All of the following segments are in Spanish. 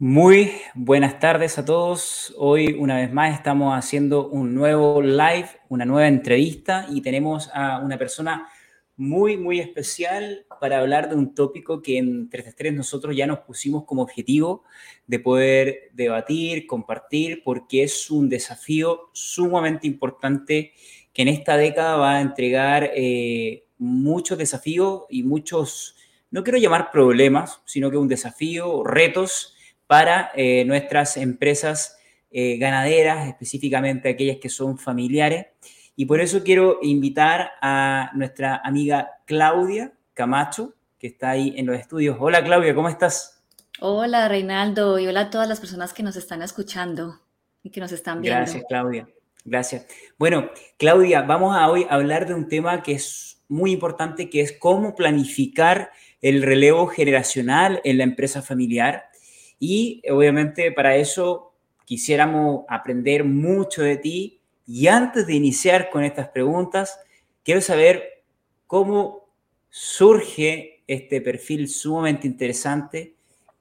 Muy buenas tardes a todos. Hoy una vez más estamos haciendo un nuevo live, una nueva entrevista y tenemos a una persona muy, muy especial para hablar de un tópico que en 3 nosotros ya nos pusimos como objetivo de poder debatir, compartir, porque es un desafío sumamente importante que en esta década va a entregar eh, muchos desafíos y muchos, no quiero llamar problemas, sino que un desafío, retos para eh, nuestras empresas eh, ganaderas, específicamente aquellas que son familiares. Y por eso quiero invitar a nuestra amiga Claudia Camacho, que está ahí en los estudios. Hola Claudia, ¿cómo estás? Hola Reinaldo y hola a todas las personas que nos están escuchando y que nos están viendo. Gracias Claudia, gracias. Bueno, Claudia, vamos a hoy hablar de un tema que es muy importante, que es cómo planificar el relevo generacional en la empresa familiar. Y obviamente para eso quisiéramos aprender mucho de ti. Y antes de iniciar con estas preguntas, quiero saber cómo surge este perfil sumamente interesante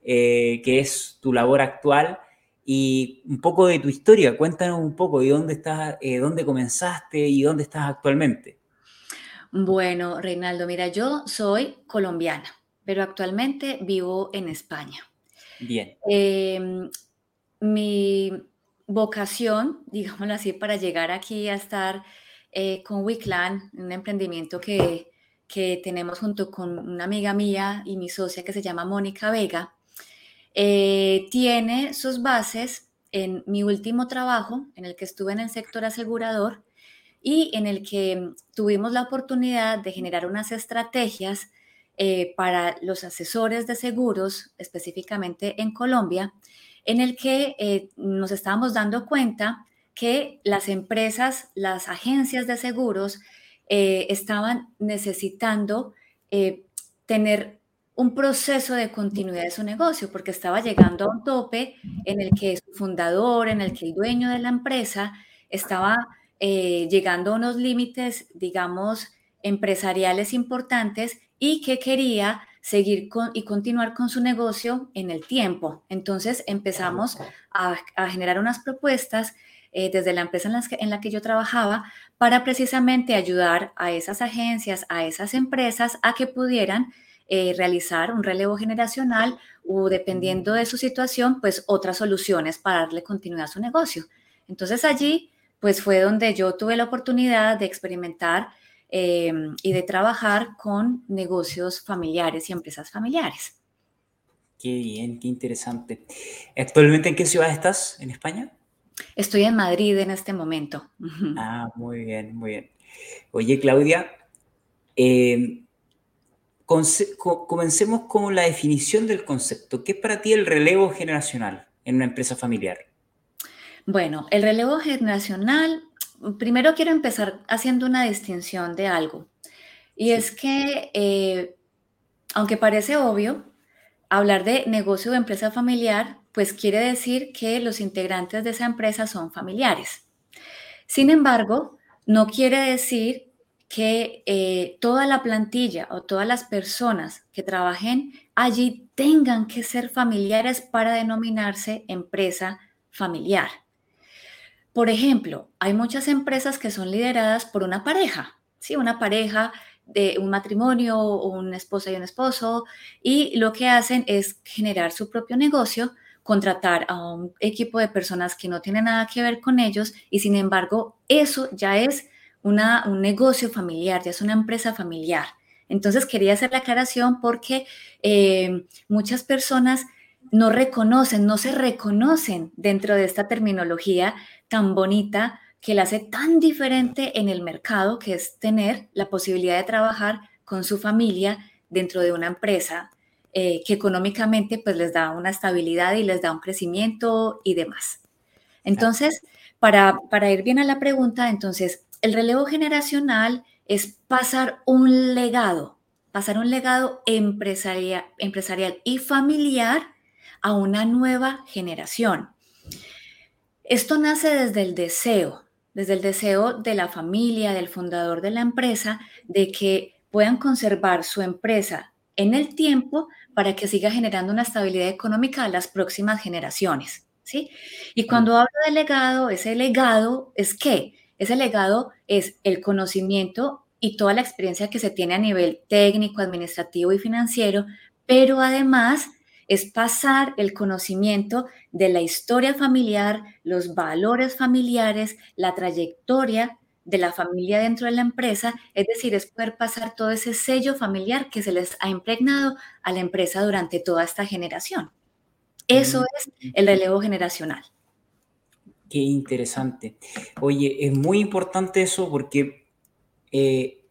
eh, que es tu labor actual y un poco de tu historia. Cuéntanos un poco de dónde estás, eh, dónde comenzaste y dónde estás actualmente. Bueno, Reinaldo, mira, yo soy colombiana, pero actualmente vivo en España. Bien. Em, mi vocación, digámoslo así, para llegar aquí a estar eh, con Wiclan, un emprendimiento que, que, tenemos junto con una amiga mía y mi socia que se llama Mónica Vega, eh, tiene sus bases en mi último trabajo, en el que estuve en el sector asegurador y en el que tuvimos la oportunidad de generar unas estrategias eh, para los asesores de seguros, específicamente en Colombia, en el que eh, nos estábamos dando cuenta que las empresas, las agencias de seguros eh, estaban necesitando tener un proceso de continuidad de su negocio, porque estaba llegando a un tope en el que su fundador, en el que el dueño de la empresa estaba llegando a unos límites, digamos, empresariales importantes y que quería seguir con, y continuar con su negocio en el tiempo. Entonces empezamos a, generar unas propuestas eh, desde la empresa en, la que yo trabajaba para precisamente ayudar a esas agencias, a esas empresas a que pudieran eh, realizar un relevo generacional o dependiendo de su situación, pues otras soluciones para darle continuidad a su negocio. Entonces allí, pues fue donde yo tuve la oportunidad de experimentar Em, y de trabajar con negocios familiares y empresas familiares. Qué bien, qué interesante. ¿Actualmente en qué ciudad estás en España? Estoy en Madrid en este momento. Ah, muy bien, muy bien. Oye, Claudia, em, comencemos con la definición del concepto. ¿Qué es para ti el relevo generacional en una empresa familiar? Bueno, el relevo generacional primero quiero empezar haciendo una distinción de algo. Y es que, eh, aunque parece obvio, hablar de negocio de empresa familiar, pues quiere decir que los integrantes de esa empresa son familiares. Sin embargo, no quiere decir que eh, toda la plantilla o todas las personas que trabajen allí tengan que ser familiares para denominarse empresa familiar. Por ejemplo, hay muchas empresas que son lideradas por una pareja, ¿sí? Una pareja de un matrimonio, un esposo y un esposo, y lo que hacen es generar su propio negocio, contratar a un equipo de personas que no tienen nada que ver con ellos, y sin embargo, eso ya es una, un negocio familiar, ya es una empresa familiar. Entonces, quería hacer la aclaración porque eh, muchas personas no reconocen, no se reconocen dentro de esta terminología tan bonita que la hace tan diferente en el mercado, que es tener la posibilidad de trabajar con su familia dentro de una empresa eh, que económicamente pues les da una estabilidad y les da un crecimiento y demás. Entonces, para, para ir bien a la pregunta, entonces, el relevo generacional es pasar un legado, pasar un legado empresarial, empresarial y familiar a una nueva generación. Esto nace desde el deseo, desde el deseo de la familia, del fundador de la empresa, de que puedan conservar su empresa en el tiempo para que siga generando una estabilidad económica a las próximas generaciones. ¿sí? Y cuando hablo de legado, ese legado es qué? Ese legado es el conocimiento y toda la experiencia que se tiene a nivel técnico, administrativo y financiero, pero además es pasar el conocimiento de la historia familiar, los valores familiares, la trayectoria de la familia dentro de la empresa, es decir, es poder pasar todo ese sello familiar que se les ha impregnado a la empresa durante toda esta generación. Eso es el relevo generacional. Qué interesante. Oye, es muy importante eso porque, eh,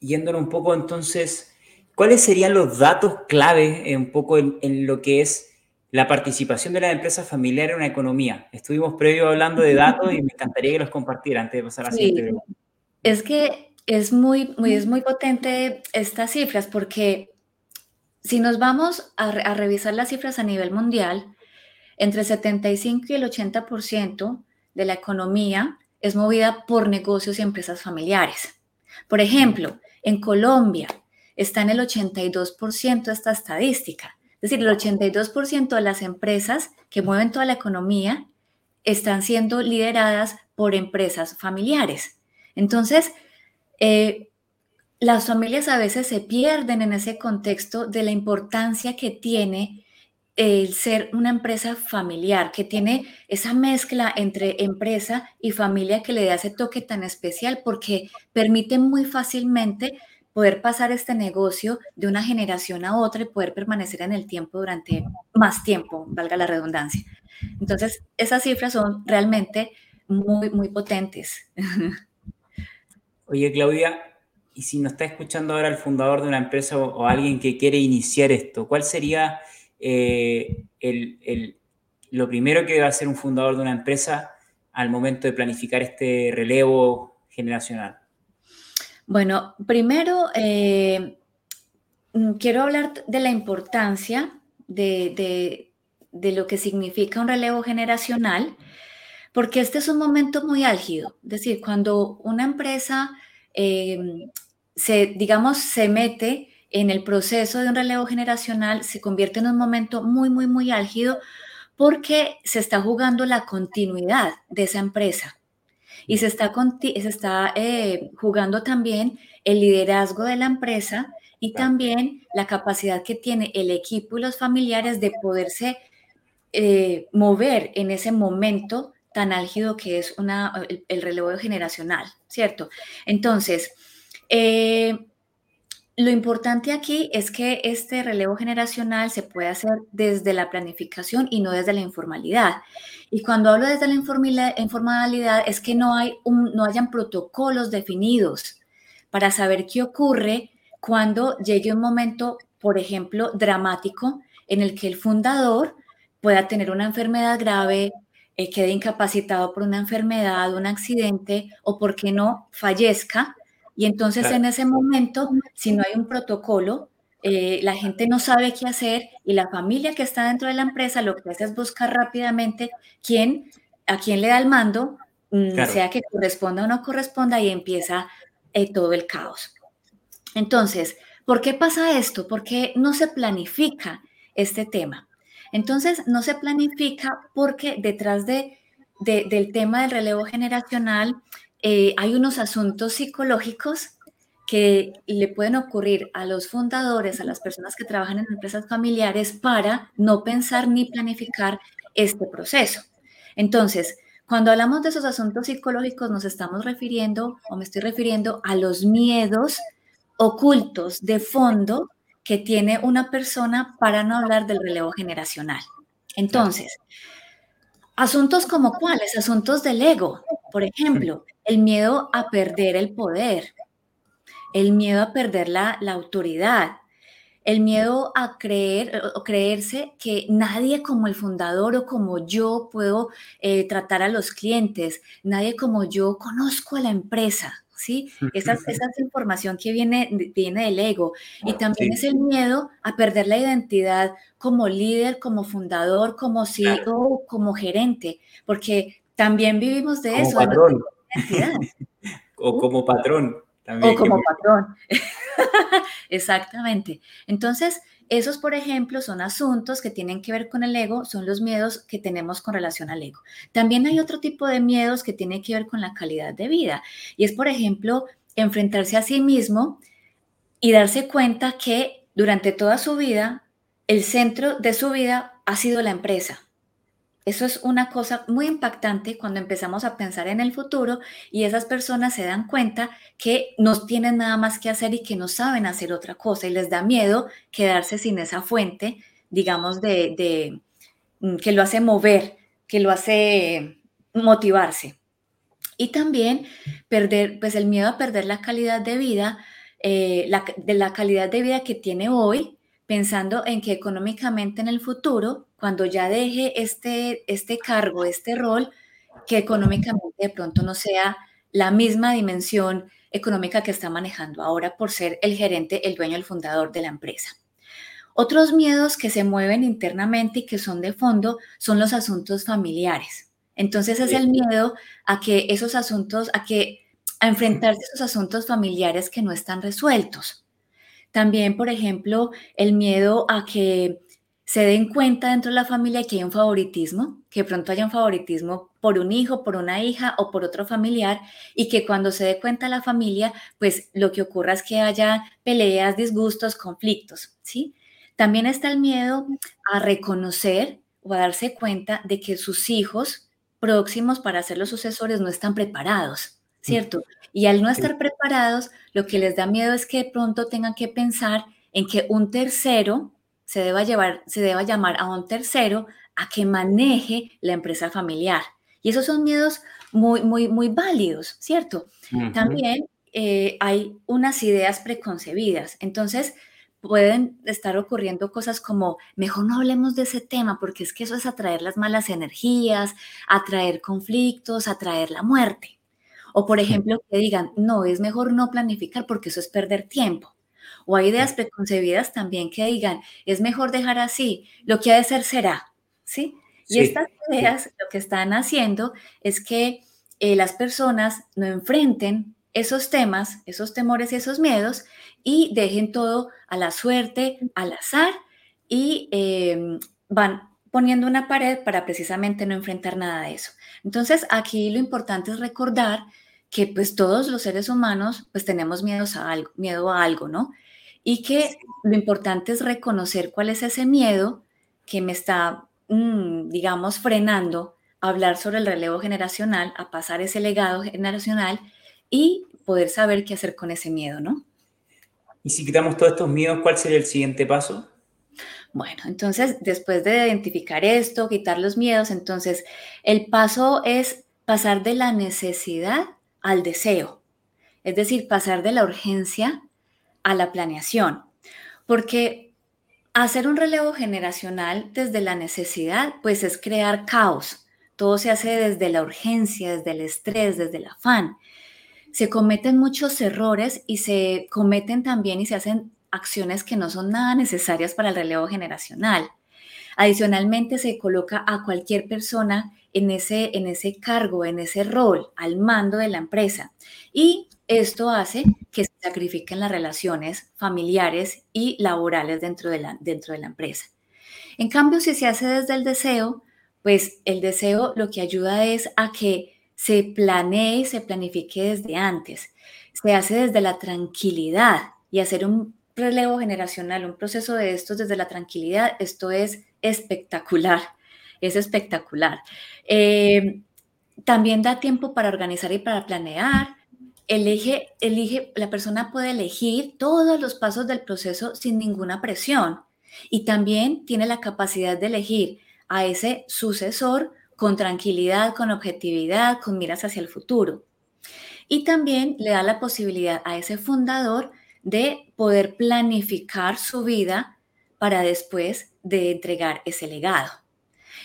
yéndonos un poco entonces, ¿cuáles serían los datos clave un poco en, lo que es la participación de las empresas familiares en una economía? Estuvimos previo hablando de datos y me encantaría que los compartieran antes de pasar a la siguiente Es que es muy, muy, es muy potente estas cifras porque si nos vamos a, revisar las cifras a nivel mundial, entre el 75 y el 80% de la economía es movida por negocios y empresas familiares. Por ejemplo, en Colombia está en el 82% esta estadística. Es decir, el 82% de las empresas que mueven toda la economía están siendo lideradas por empresas familiares. Entonces, eh, las familias a veces se pierden en ese contexto de la importancia que tiene el ser una empresa familiar, que tiene esa mezcla entre empresa y familia que le da ese toque tan especial porque permite muy fácilmente poder pasar este negocio de una generación a otra y poder permanecer en el tiempo durante más tiempo, valga la redundancia. Entonces, esas cifras son realmente muy, muy potentes. Oye, Claudia, y si nos está escuchando ahora el fundador de una empresa o, alguien que quiere iniciar esto, ¿cuál sería eh, lo primero que a hacer un fundador de una empresa al momento de planificar este relevo generacional? Bueno, primero eh, mm, quiero hablar de la importancia de, lo que significa un relevo generacional, porque este es un momento muy álgido. Es decir, cuando una empresa eh, se, digamos, se mete en el proceso de un relevo generacional, se convierte en un momento muy, muy, muy álgido porque se está jugando la continuidad de esa empresa y se está, se está eh, jugando también el liderazgo de la empresa y también la capacidad que tiene el equipo y los familiares de poderse eh, mover en ese momento tan álgido que es una, el, el relevo generacional, ¿cierto? Entonces, eh, lo importante aquí es que este relevo generacional se puede hacer desde la planificación y no desde la informalidad. Y cuando hablo desde la informalidad es que no, hay no hayan protocolos definidos para saber qué ocurre cuando llegue un momento, por ejemplo, dramático en el que el fundador pueda tener una enfermedad grave, eh, quede incapacitado por una enfermedad, un accidente o, por qué no, fallezca y entonces en ese momento, si no hay un protocolo, eh, la gente no sabe qué hacer y la familia que está dentro de la empresa lo que hace es buscar rápidamente quién, a quién le da el mando, mm, sea que corresponda o no corresponda y empieza eh, todo el caos. Entonces, ¿por qué pasa esto? ¿Por qué no se planifica este tema? Entonces, no se planifica porque detrás de, del tema del relevo generacional eh, hay unos asuntos psicológicos que le pueden ocurrir a los fundadores, a las personas que trabajan en empresas familiares para no pensar ni planificar este proceso. Entonces, cuando hablamos de esos asuntos psicológicos, nos estamos refiriendo o me estoy refiriendo a los miedos ocultos de fondo que tiene una persona para no hablar del relevo generacional. Entonces, asuntos como cuáles? Asuntos del ego, por ejemplo, el miedo a perder el poder, el miedo a perder la, autoridad, el miedo a creer o creerse que nadie como el fundador o como yo puedo eh, tratar a los clientes, nadie como yo conozco a la empresa, ¿sí? Esa, esa es información que viene, viene del ego. Y también es el miedo a perder la identidad como líder, como fundador, como CEO, como gerente, porque también vivimos de eso. o como patrón o como patrón. Exactamente. Entonces, esos, por ejemplo, son asuntos que tienen que ver con el ego, son los miedos que tenemos con relación al ego. También hay otro tipo de miedos que tienen que ver con la calidad de vida. Y es, por ejemplo, enfrentarse a sí mismo y darse cuenta que durante toda su vida, el centro de su vida ha sido la empresa eso es una cosa muy impactante cuando empezamos a pensar en el futuro y esas personas se dan cuenta que no tienen nada más que hacer y que no saben hacer otra cosa y les da miedo quedarse sin esa fuente, digamos, de, mm, que lo hace mover, que lo hace motivarse. Y también perder, pues el miedo a perder la calidad de vida, eh, de la calidad de vida que tiene hoy, pensando en que económicamente en el futuro cuando ya deje este, este cargo, este rol, que económicamente de pronto no sea la misma dimensión económica que está manejando ahora por ser el gerente, el dueño, el fundador de la empresa. Otros miedos que se mueven internamente y que son de fondo son los asuntos familiares. Entonces es el miedo a que esos asuntos, a que a enfrentarse a esos asuntos familiares que no están resueltos. También, por ejemplo, el miedo a que se den cuenta dentro de la familia que hay un favoritismo, que pronto haya un favoritismo por un hijo, por una hija o por otro familiar y que cuando se dé cuenta la familia, pues lo que ocurra es que haya peleas, disgustos, conflictos, ¿sí? También está el miedo a reconocer o a darse cuenta de que sus hijos próximos para ser los sucesores no están preparados, ¿cierto? Y al no estar preparados, lo que les da miedo es que pronto tengan que pensar en que un tercero se deba, llevar, se deba llamar a un tercero a que maneje la empresa familiar. Y esos son miedos muy, muy, muy válidos, ¿cierto? También eh, hay unas ideas preconcebidas. Entonces, pueden estar ocurriendo cosas como, mejor no hablemos de ese tema, porque es que eso es atraer las malas energías, atraer conflictos, atraer la muerte. O, por ejemplo, que digan, no, es mejor no planificar porque eso es perder tiempo. O hay ideas preconcebidas también que digan, es mejor dejar así, lo que ha de ser será, ¿sí? Y estas ideas lo que están haciendo es que eh, las personas no enfrenten esos temas, esos temores y esos miedos y dejen todo a la suerte, al azar y em, van poniendo una pared para precisamente no enfrentar nada de eso. Entonces, aquí lo importante es recordar que pues todos los seres humanos pues tenemos miedos a algo, miedo a algo, ¿no? Y que lo importante es reconocer cuál es ese miedo que me está, mm, digamos, frenando a hablar sobre el relevo generacional, a pasar ese legado generacional y poder saber qué hacer con ese miedo, ¿no? Y si quitamos todos estos miedos, ¿cuál sería el siguiente paso? Bueno, entonces, después de identificar esto, quitar los miedos, entonces, el paso es pasar de la necesidad al deseo, es decir, pasar de la urgencia a la planeación, porque hacer un relevo generacional desde la necesidad, pues es crear caos. Todo se hace desde la urgencia, desde el estrés, desde el afán. Se cometen muchos errores y se cometen también y se hacen acciones que no son nada necesarias para el relevo generacional. Adicionalmente, se coloca a cualquier persona en ese, en ese cargo, en ese rol, al mando de la empresa. Y esto hace que se sacrifiquen las relaciones familiares y laborales dentro de, la, dentro de la empresa. En cambio, si se hace desde el deseo, pues el deseo lo que ayuda es a que se planee y se planifique desde antes. Se hace desde la tranquilidad y hacer un relevo generacional, un proceso de estos desde la tranquilidad, esto es espectacular, es espectacular. Eh, también da tiempo para organizar y para planear, elige, elige, la persona puede elegir todos los pasos del proceso sin ninguna presión y también tiene la capacidad de elegir a ese sucesor con tranquilidad, con objetividad, con miras hacia el futuro. Y también le da la posibilidad a ese fundador de poder planificar su vida para después de entregar ese legado.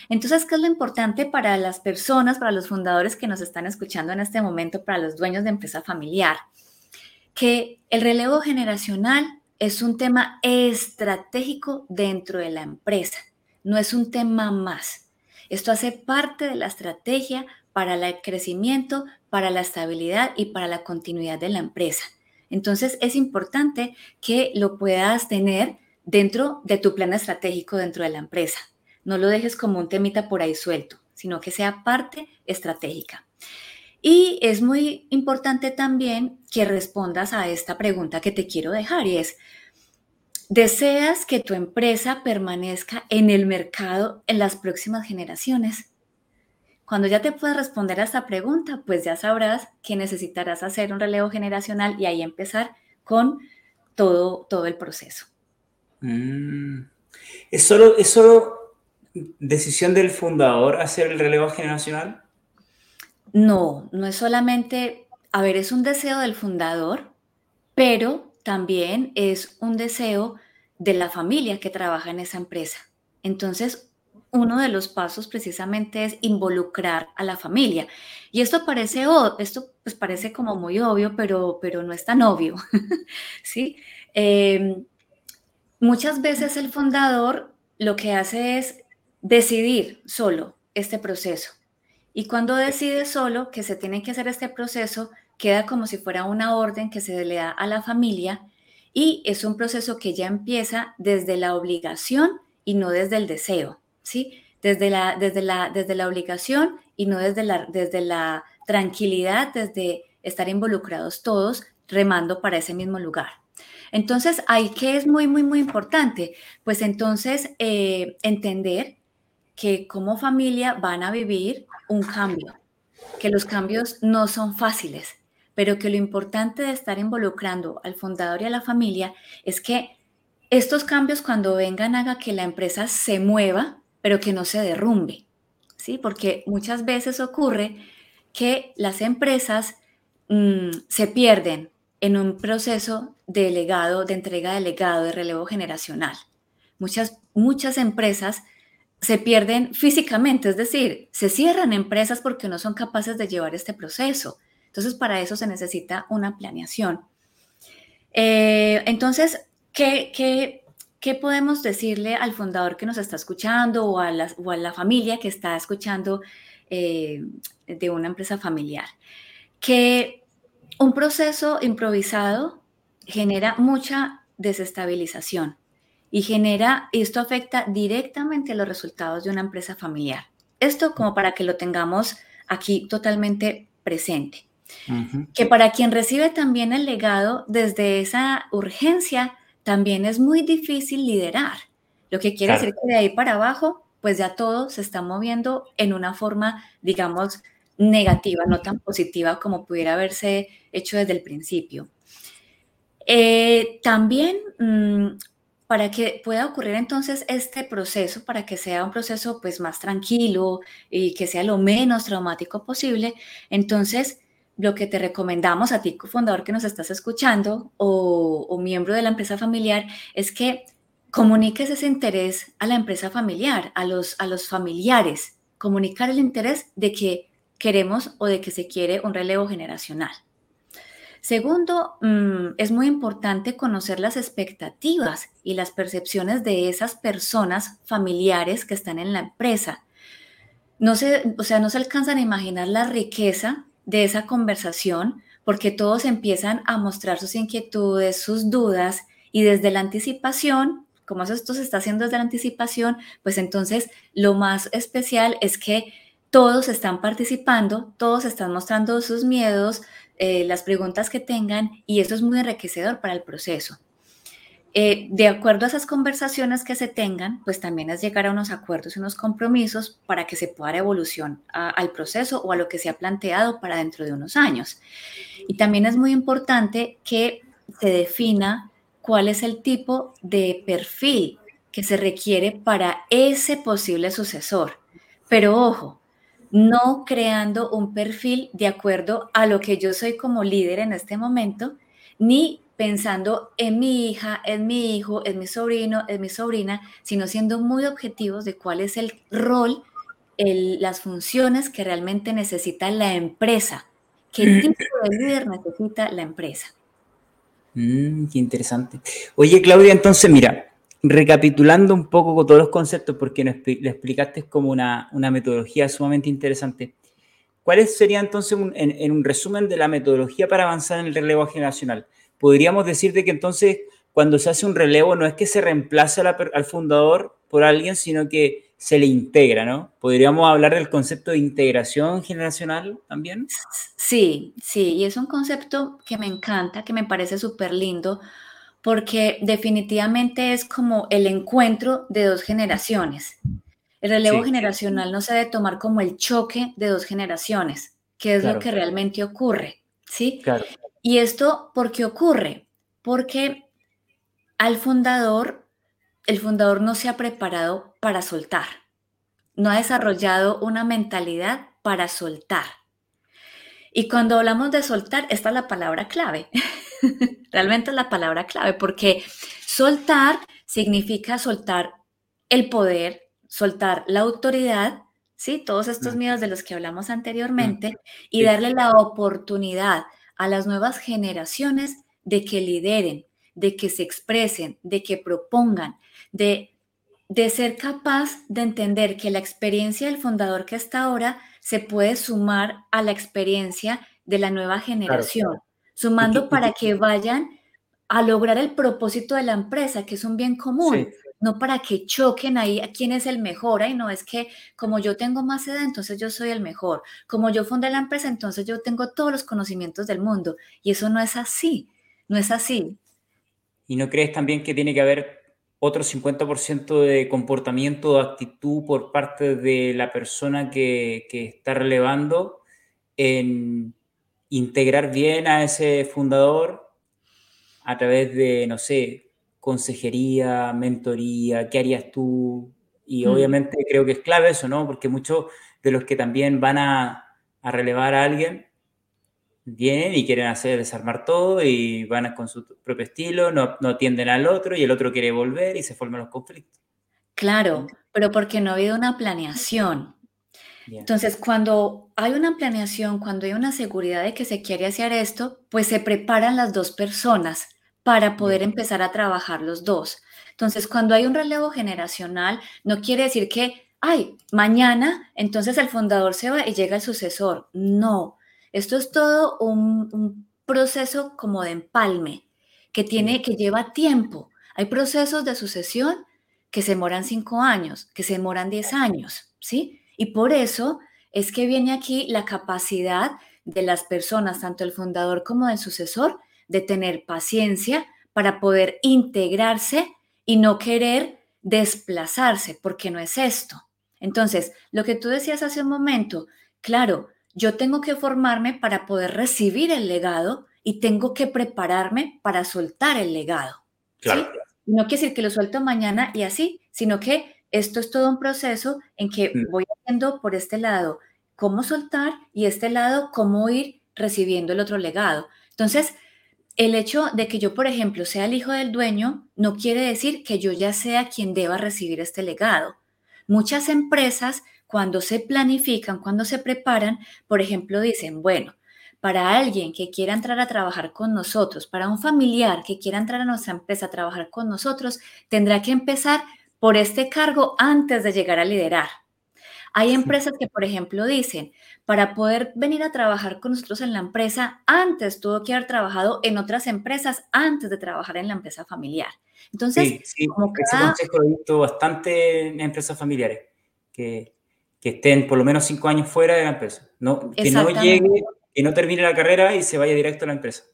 Entonces, ¿qué es lo importante para las personas, para los fundadores que nos están escuchando en este momento, para los dueños de empresa familiar? Que el relevo generacional es un tema estratégico dentro de la empresa, no es un tema más. Esto hace parte de la estrategia para el crecimiento, para la estabilidad y para la continuidad de la empresa. Entonces es importante que lo puedas tener dentro de tu plan estratégico dentro de la empresa. No lo dejes como un temita por ahí suelto, sino que sea parte estratégica. Y es muy importante también que respondas a esta pregunta que te quiero dejar y es, ¿deseas que tu empresa permanezca en el mercado en las próximas generaciones? Cuando ya te puedas responder a esta pregunta, pues ya sabrás que necesitarás hacer un relevo generacional y ahí empezar con todo, todo el proceso. Mm. ¿Es, solo, ¿Es solo decisión del fundador hacer el relevo generacional? No, no es solamente, a ver, es un deseo del fundador, pero también es un deseo de la familia que trabaja en esa empresa. Entonces, uno de los pasos precisamente es involucrar a la familia. Y esto parece, esto pues parece como muy obvio, pero, pero no es tan obvio. ¿sí? Em, muchas veces el fundador lo que hace es decidir solo este proceso. Y cuando decide solo que se tiene que hacer este proceso, queda como si fuera una orden que se le da a la familia y es un proceso que ya empieza desde la obligación y no desde el deseo, ¿sí? Desde la, desde la, desde la obligación y no desde la, desde la tranquilidad, desde estar involucrados todos remando para ese mismo lugar. Entonces, ahí que es muy, muy, muy importante, pues entonces eh, entender que como familia van a vivir un cambio, que los cambios no son fáciles, pero que lo importante de estar involucrando al fundador y a la familia es que estos cambios cuando vengan haga que la empresa se mueva, pero que no se derrumbe, ¿sí? Porque muchas veces ocurre que las empresas mm, se pierden en un proceso de legado, de entrega de legado, de relevo generacional. Muchas, muchas empresas se pierden físicamente, es decir, se cierran empresas porque no son capaces de llevar este proceso. Entonces, para eso se necesita una planeación. Eh, entonces, ¿qué, ¿qué, podemos decirle al fundador que nos está escuchando o a la, o a la familia que está escuchando eh, de una empresa familiar? Que un proceso improvisado genera mucha desestabilización y genera, esto afecta directamente a los resultados de una empresa familiar. Esto como para que lo tengamos aquí totalmente presente. Que para quien recibe también el legado desde esa urgencia, también es muy difícil liderar. Lo que quiere decir que de ahí para abajo, pues ya todo se está moviendo en una forma, digamos, negativa, no tan positiva como pudiera haberse hecho desde el principio. Eh, también mm, para que pueda ocurrir entonces este proceso, para que sea un proceso pues más tranquilo y que sea lo menos traumático posible, entonces lo que te recomendamos a ti, fundador que nos estás escuchando o, o miembro de la empresa familiar, es que comuniques ese interés a la empresa familiar, a los, a los familiares, comunicar el interés de que queremos o de que se quiere un relevo generacional. Segundo, mm, es muy importante conocer las expectativas y las percepciones de esas personas familiares que están en la empresa. No se, o sea, no se alcanzan a imaginar la riqueza de esa conversación porque todos empiezan a mostrar sus inquietudes, sus dudas y desde la anticipación, como esto se está haciendo desde la anticipación, pues entonces lo más especial es que todos están participando, todos están mostrando sus miedos, eh, las preguntas que tengan y eso es muy enriquecedor para el proceso. Eh, de acuerdo a esas conversaciones que se tengan, pues también es llegar a unos acuerdos y unos compromisos para que se pueda dar evolución al proceso o a lo que se ha planteado para dentro de unos años. Y también es muy importante que se defina cuál es el tipo de perfil que se requiere para ese posible sucesor. Pero ojo, no creando un perfil de acuerdo a lo que yo soy como líder en este momento, ni pensando en mi hija, en mi hijo, en mi sobrino, en mi sobrina, sino siendo muy objetivos de cuál es el rol, las funciones que realmente necesita la empresa, qué tipo de líder necesita la empresa. Mm, qué interesante. Oye, Claudia, entonces mira, recapitulando un poco todos los conceptos, porque le explicaste como una, metodología sumamente interesante, ¿cuáles serían entonces, en, un resumen de la metodología para avanzar en el relevo generacional? podríamos decir de que entonces cuando se hace un relevo no es que se reemplace al fundador por alguien, sino que se le integra, ¿no? ¿Podríamos hablar del concepto de integración generacional también? Sí, sí, y es un concepto que me encanta, que me parece súper lindo, porque definitivamente es como el encuentro de dos generaciones. El relevo generacional no se debe tomar como el choque de dos generaciones, que es lo que realmente ocurre, ¿sí? Claro. Y esto, ¿por qué ocurre? Porque al fundador, el fundador no se ha preparado para soltar, no ha desarrollado una mentalidad para soltar. Y cuando hablamos de soltar, esta es la palabra clave. Realmente es la palabra clave, porque soltar significa soltar el poder, soltar la autoridad, ¿sí? Todos estos miedos de los que hablamos anteriormente, y darle la oportunidad a las nuevas generaciones de que lideren, de que se expresen, de que propongan, de, de ser capaz de entender que la experiencia del fundador que está ahora se puede sumar a la experiencia de la nueva generación, sumando para que vayan a lograr el propósito de la empresa, que es un bien común no para que choquen ahí a quién es el mejor, y no es que como yo tengo más edad, entonces yo soy el mejor, como yo fundé la empresa, entonces yo tengo todos los conocimientos del mundo, y eso no es así, no es así. ¿Y no crees también que tiene que haber otro 50% de comportamiento o actitud por parte de la persona que, que está relevando en integrar bien a ese fundador a través de, no sé, consejería, mentoría, qué harías tú. Y mm. obviamente creo que es clave eso, ¿no? Porque muchos de los que también van a, relevar a alguien vienen y quieren hacer desarmar todo y van con su propio estilo, no, no atienden al otro y el otro quiere volver y se forman los conflictos. Claro, pero porque no ha habido una planeación. Entonces, cuando hay una planeación, cuando hay una seguridad de que se quiere hacer esto, pues se preparan las dos personas para poder empezar a trabajar los dos. Entonces, cuando hay un relevo generacional, no quiere decir que, ay, mañana entonces el fundador se va y llega el sucesor. No, esto es todo un, proceso como de empalme que tiene, que lleva tiempo. Hay procesos de sucesión que se demoran cinco años, que se demoran diez años, ¿sí? Y por eso es que viene aquí la capacidad de las personas, tanto el fundador como el sucesor, de tener paciencia para poder integrarse y no querer desplazarse, porque no es esto. Entonces, lo que tú decías hace un momento, claro, yo tengo que formarme para poder recibir el legado y tengo que prepararme para soltar el legado. Claro. No quiere decir que lo suelto mañana y así, sino que esto es todo un proceso en que mm. voy haciendo por este lado cómo soltar y este lado cómo ir recibiendo el otro legado. Entonces, el hecho de que yo, por ejemplo, sea el hijo del dueño no quiere decir que yo ya sea quien deba recibir este legado. Muchas empresas, cuando se planifican, cuando se preparan, por ejemplo, dicen, bueno, para alguien que quiera entrar a trabajar con nosotros, para un familiar que quiera entrar a nuestra empresa a trabajar con nosotros, tendrá que empezar por este cargo antes de llegar a liderar. Hay empresas que, por ejemplo, dicen, para poder venir a trabajar con nosotros en la empresa, antes tuvo que haber trabajado en otras empresas antes de trabajar en la empresa familiar. Entonces, sí, como ese consejo lo he visto bastante en empresas familiares, que, que, estén por lo menos cinco años fuera de la empresa, no, que no llegue, que no termine la carrera y se vaya directo a la empresa.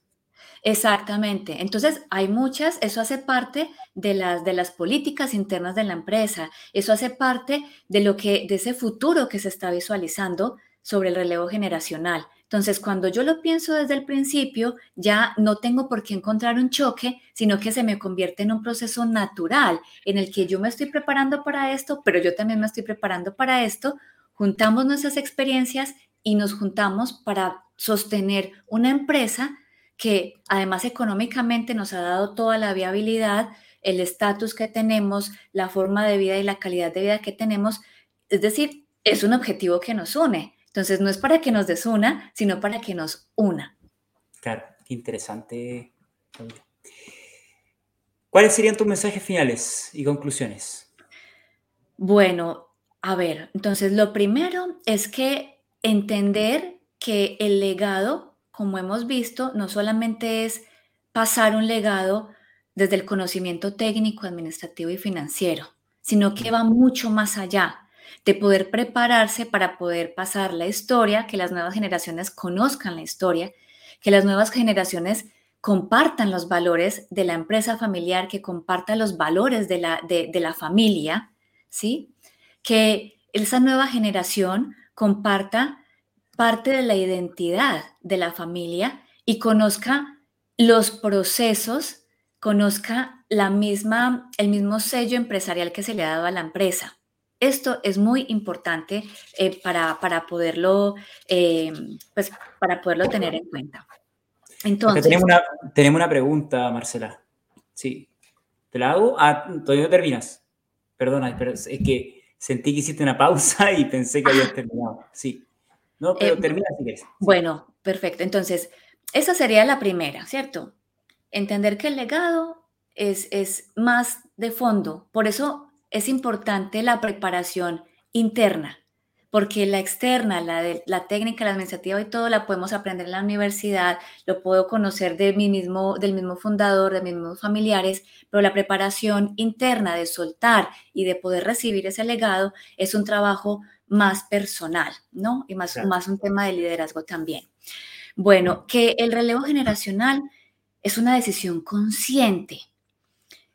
Exactamente. Entonces, hay muchas, eso hace parte de las, de las políticas internas de la empresa, eso hace parte de lo que, de ese futuro que se está visualizando sobre el relevo generacional. Entonces, cuando yo lo pienso desde el principio, ya no tengo por qué encontrar un choque, sino que se me convierte en un proceso natural en el que yo me estoy preparando para esto, pero yo también me estoy preparando para esto, juntamos nuestras experiencias y nos juntamos para sostener una empresa que además económicamente nos ha dado toda la viabilidad, el estatus que tenemos, la forma de vida y la calidad de vida que tenemos. Es decir, es un objetivo que nos une. Entonces, no es para que nos desuna, sino para que nos una. Claro, qué interesante. ¿Cuáles serían tus mensajes finales y conclusiones? Bueno, a ver, entonces lo primero es que entender que el legado como hemos visto, no solamente es pasar un legado desde el conocimiento técnico, administrativo y financiero, sino que va mucho más allá de poder prepararse para poder pasar la historia, que las nuevas generaciones conozcan la historia, que las nuevas generaciones compartan los valores de la empresa familiar, que compartan los valores de la, de, la familia, ¿sí? Que esa nueva generación comparta parte de la identidad de la familia y conozca los procesos, conozca la misma, el mismo sello empresarial que se le ha dado a la empresa. Esto es muy importante eh, para, para, poderlo, eh, pues, para poderlo tener en cuenta. Entonces, tenemos una, tenemos una pregunta, Marcela. Sí. ¿Te la hago? Ah, todavía no terminas. Perdona, pero es que sentí que hiciste una pausa y pensé que habías terminado. Sí. No, pero eh, termina si quieres. Bueno, perfecto. Entonces, esa sería la primera, ¿cierto? Entender que el legado es, es más de fondo. Por eso es importante la preparación interna porque la externa, la, de, la técnica, la administrativa y todo la podemos aprender en la universidad, lo puedo conocer de mí mismo, del mismo fundador, de mis mismos familiares, pero la preparación interna de soltar y de poder recibir ese legado es un trabajo más personal, ¿no? Y más, más un tema de liderazgo también. Bueno, que el relevo generacional es una decisión consciente.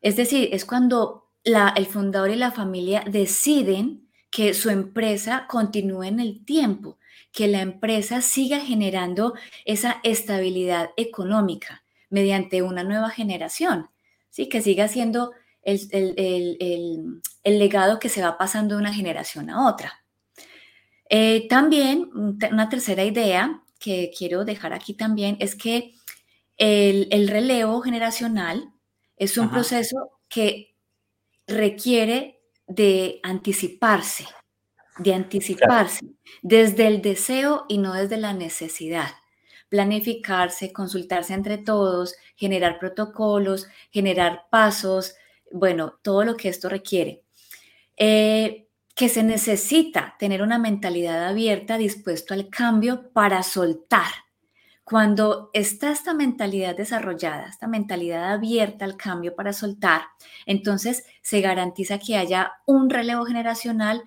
Es decir, es cuando la, el fundador y la familia deciden que su empresa continúe en el tiempo, que la empresa siga generando esa estabilidad económica mediante una nueva generación, ¿sí? que siga siendo el, legado que se va pasando de una generación a otra. Eh, también una tercera idea que quiero dejar aquí también es que el, relevo generacional es un proceso que requiere de anticiparse, de anticiparse desde el deseo y no desde la necesidad. Planificarse, consultarse entre todos, generar protocolos, generar pasos, bueno, todo lo que esto requiere. Eh, que se necesita tener una mentalidad abierta, dispuesto al cambio para soltar, cuando está esta mentalidad desarrollada, esta mentalidad abierta al cambio para soltar, entonces se garantiza que haya un relevo generacional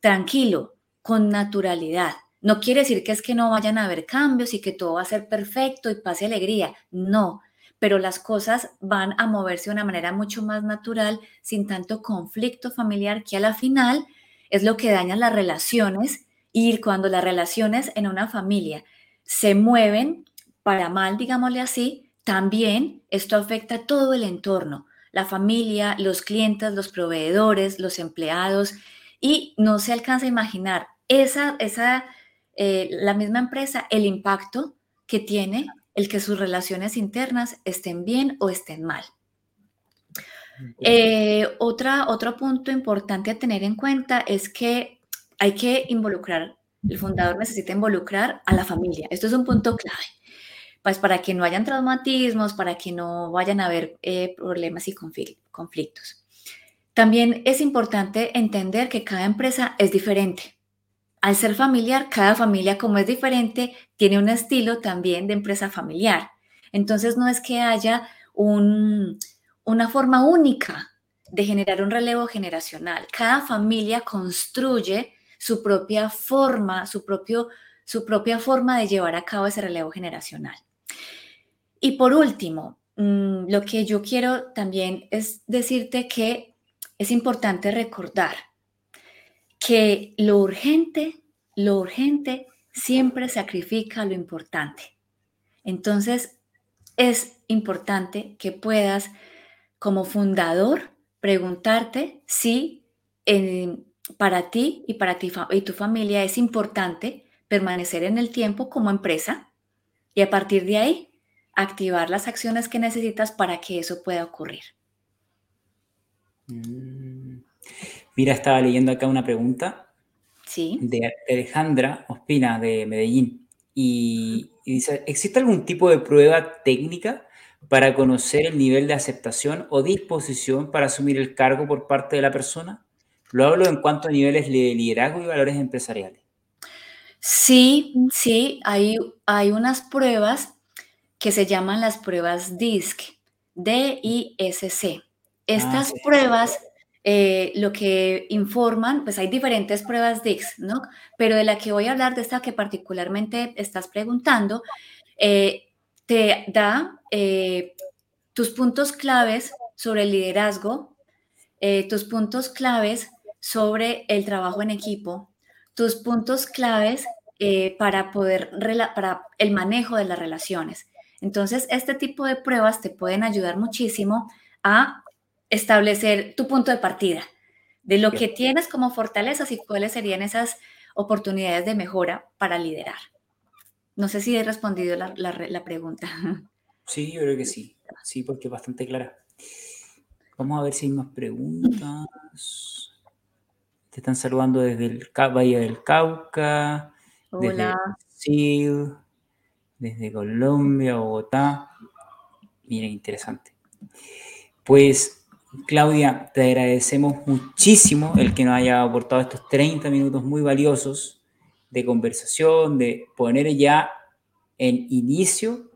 tranquilo, con naturalidad. No quiere decir que es que no vayan a haber cambios y que todo va a ser perfecto y pase alegría. No, pero las cosas van a moverse de una manera mucho más natural, sin tanto conflicto familiar, que a la final es lo que daña las relaciones y cuando las relaciones en una familia se mueven para mal, digámosle así, también esto afecta a todo el entorno, la familia, los clientes, los proveedores, los empleados, y no se alcanza a imaginar esa, esa eh, la misma empresa, el impacto que tiene el que sus relaciones internas estén bien o estén mal. Eh, otra, otro punto importante a tener en cuenta es que hay que involucrar el fundador necesita involucrar a la familia. Esto es un punto clave, pues para que no hayan traumatismos, para que no vayan a haber eh, problemas y conflictos. También es importante entender que cada empresa es diferente. Al ser familiar, cada familia como es diferente, tiene un estilo también de empresa familiar. Entonces no es que haya una forma única de generar un relevo generacional. Cada familia construye su propia forma, su, propio, su propia forma de llevar a cabo ese relevo generacional. Y por último, mm, lo que yo quiero también es decirte que es importante recordar que lo urgente, lo urgente siempre sacrifica lo importante. Entonces, es importante que puedas, como fundador, preguntarte si en, para ti y para ti y tu familia es importante permanecer en el tiempo como empresa y a partir de ahí activar las acciones que necesitas para que eso pueda ocurrir. Mm. Mira, estaba leyendo acá una pregunta ¿Sí? de Alejandra Ospina de Medellín y, y dice, ¿existe algún tipo de prueba técnica para conocer el nivel de aceptación o disposición para asumir el cargo por parte de la persona? Lo hablo en cuanto a niveles de liderazgo y valores empresariales. Sí, sí, hay, hay unas pruebas que se llaman las pruebas DISC, D-I-S-C. Estas ah, pruebas eh, lo que informan, pues hay diferentes pruebas DISC, ¿no? Pero de la que voy a hablar, de esta que particularmente estás preguntando, eh, te da eh, tus puntos claves sobre el liderazgo, tus puntos claves sobre el trabajo en equipo, tus puntos claves para poder, para el manejo de las relaciones. Entonces, este tipo de pruebas te pueden ayudar muchísimo a establecer tu punto de partida de lo que tienes como fortalezas y cuáles serían esas oportunidades de mejora para liderar. No sé si he respondido la, pregunta. Sí, yo creo que sí. Sí, porque es bastante clara. Vamos a ver si hay más preguntas. Te están saludando desde el Valle del Cauca, Hola. desde desde Colombia, Bogotá. Mira, interesante. Pues Claudia, te agradecemos muchísimo el que nos haya aportado estos 30 minutos muy valiosos de conversación, de poner ya en inicio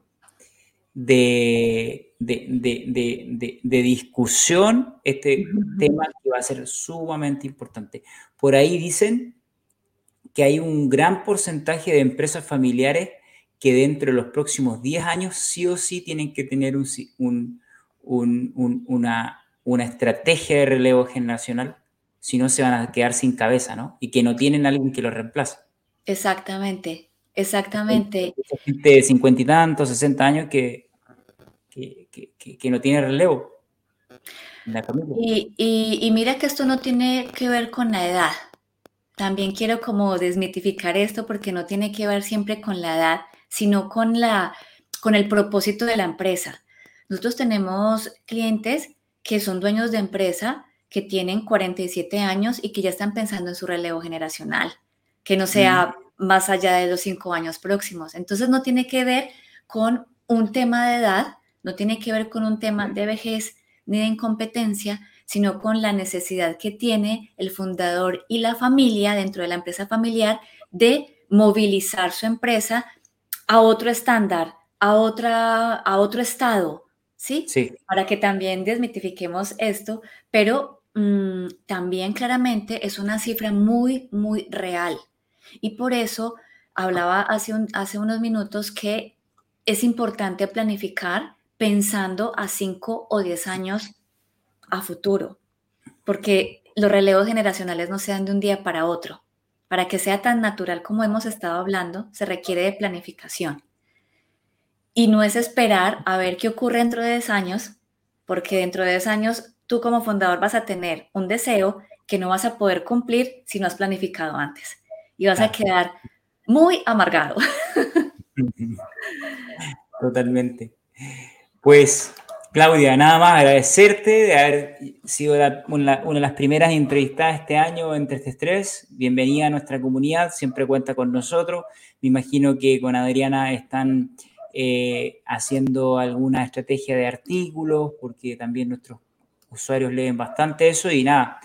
de, de, discusión este tema que va a ser sumamente importante. Por ahí dicen que hay un gran porcentaje de empresas familiares que dentro de los próximos 10 años sí o sí tienen que tener un, una una estrategia de relevo generacional, si no se van a quedar sin cabeza, ¿no? Y que no tienen a alguien que los reemplace. Exactamente, exactamente. gente de cincuenta y tantos, sesenta años que, que, no tiene relevo. Y, y, mira que esto no tiene que ver con la edad. También quiero como desmitificar esto porque no tiene que ver siempre con la edad, sino con, la, con el propósito de la empresa. Nosotros tenemos clientes que son dueños de empresa, que tienen 47 años y que ya están pensando en su relevo generacional, que no sea mm. más allá de los cinco años próximos. Entonces no tiene que ver con un tema de edad, no tiene que ver con un tema de vejez ni de incompetencia, sino con la necesidad que tiene el fundador y la familia dentro de la empresa familiar de movilizar su empresa a otro estándar, a, otra, a otro estado, ¿sí? Para que también desmitifiquemos esto, pero mm, también claramente es una cifra muy, muy real. Y por eso hablaba hace, hace unos minutos que es importante planificar pensando a 5 o 10 años a futuro, porque los relevos generacionales no sean de un día para otro. Para que sea tan natural como hemos estado hablando, se requiere de planificación. Y no es esperar a ver qué ocurre dentro de 10 años, porque dentro de 10 años tú como fundador vas a tener un deseo que no vas a poder cumplir si no has planificado antes. Y vas a quedar muy amargado. Totalmente. Pues, Claudia, nada más agradecerte de haber sido una, de las primeras entrevistadas este año entre este estrés. Bienvenida a nuestra comunidad, siempre cuenta con nosotros. Me imagino que con Adriana están eh, haciendo alguna estrategia de artículos, porque también nuestros usuarios leen bastante eso y nada,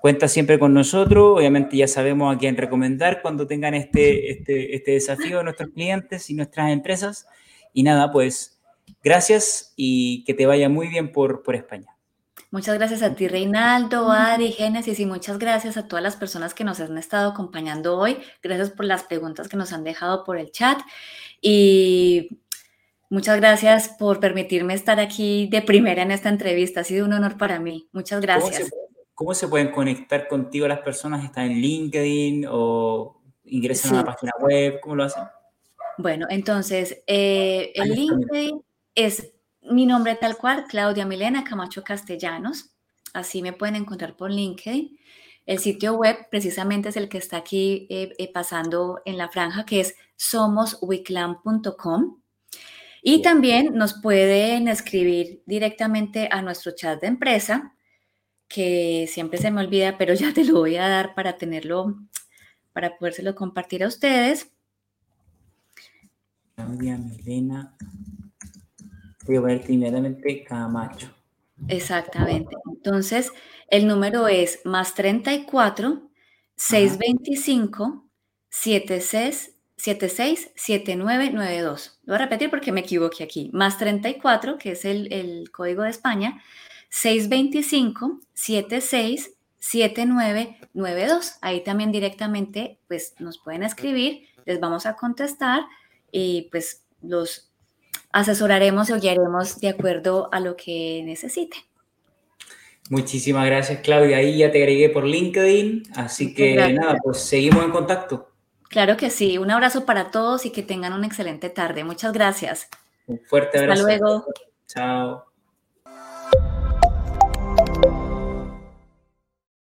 cuenta siempre con nosotros, obviamente ya sabemos a quién recomendar cuando tengan este, este, este desafío de nuestros clientes y nuestras empresas. Y nada, pues gracias y que te vaya muy bien por, por España. Muchas gracias a ti, Reinaldo, Ari, Génesis, y muchas gracias a todas las personas que nos han estado acompañando hoy. Gracias por las preguntas que nos han dejado por el chat. Y Muchas gracias por permitirme estar aquí de primera en esta entrevista. Ha sido un honor para mí. Muchas gracias. ¿Cómo se, pueden conectar contigo las personas? ¿Están en LinkedIn o ingresan a la página web? ¿Cómo lo hacen? Bueno, entonces, eh, el LinkedIn es mi nombre tal cual, Claudia Milena Camacho Castellanos. Así me pueden encontrar por LinkedIn. El sitio web precisamente es el que está aquí eh, eh, pasando en la franja, que es somoswiclam.com. Y también nos pueden escribir directamente a nuestro chat de empresa, que siempre se me olvida, pero ya te lo voy a dar para tenerlo, para podérselo compartir a ustedes. Claudia Milena. Voy a poner inmediatamente Camacho. Exactamente. Entonces, el número es más 34 625 76 767992. Lo voy a repetir porque me equivoqué aquí. Más 34, que es el, el código de España, 625 76 7992. Ahí también directamente pues nos pueden escribir, les vamos a contestar y pues los asesoraremos o guiaremos de acuerdo a lo que necesiten. Muchísimas gracias, Claudia. Ahí ya te agregué por LinkedIn, así que nada, pues seguimos en contacto. Claro que sí. Un abrazo para todos y que tengan una excelente tarde. Muchas gracias. Un fuerte abrazo. Hasta luego. Chao.